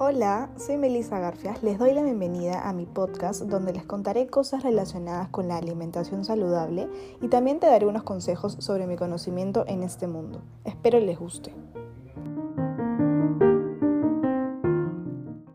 Hola, soy Melissa Garfias. Les doy la bienvenida a mi podcast donde les contaré cosas relacionadas con la alimentación saludable y también te daré unos consejos sobre mi conocimiento en este mundo. Espero les guste.